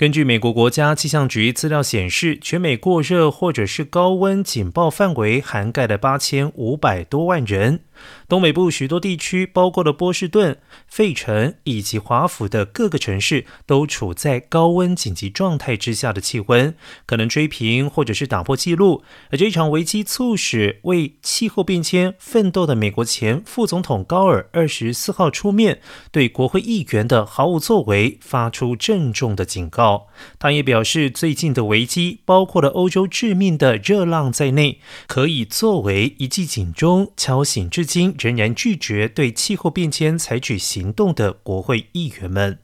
根据美国国家气象局资料显示，全美过热或者是高温警报范围涵盖了八千五百多万人。东北部许多地区，包括了波士顿、费城以及华府的各个城市，都处在高温紧急状态之下的气温，可能追平或者是打破纪录。而这场危机促使为气候变迁奋斗的美国前副总统高尔二十四号出面，对国会议员的毫无作为发出郑重的警告。他也表示，最近的危机包括了欧洲致命的热浪在内，可以作为一记警钟，敲醒至今仍然拒绝对气候变迁采取行动的国会议员们。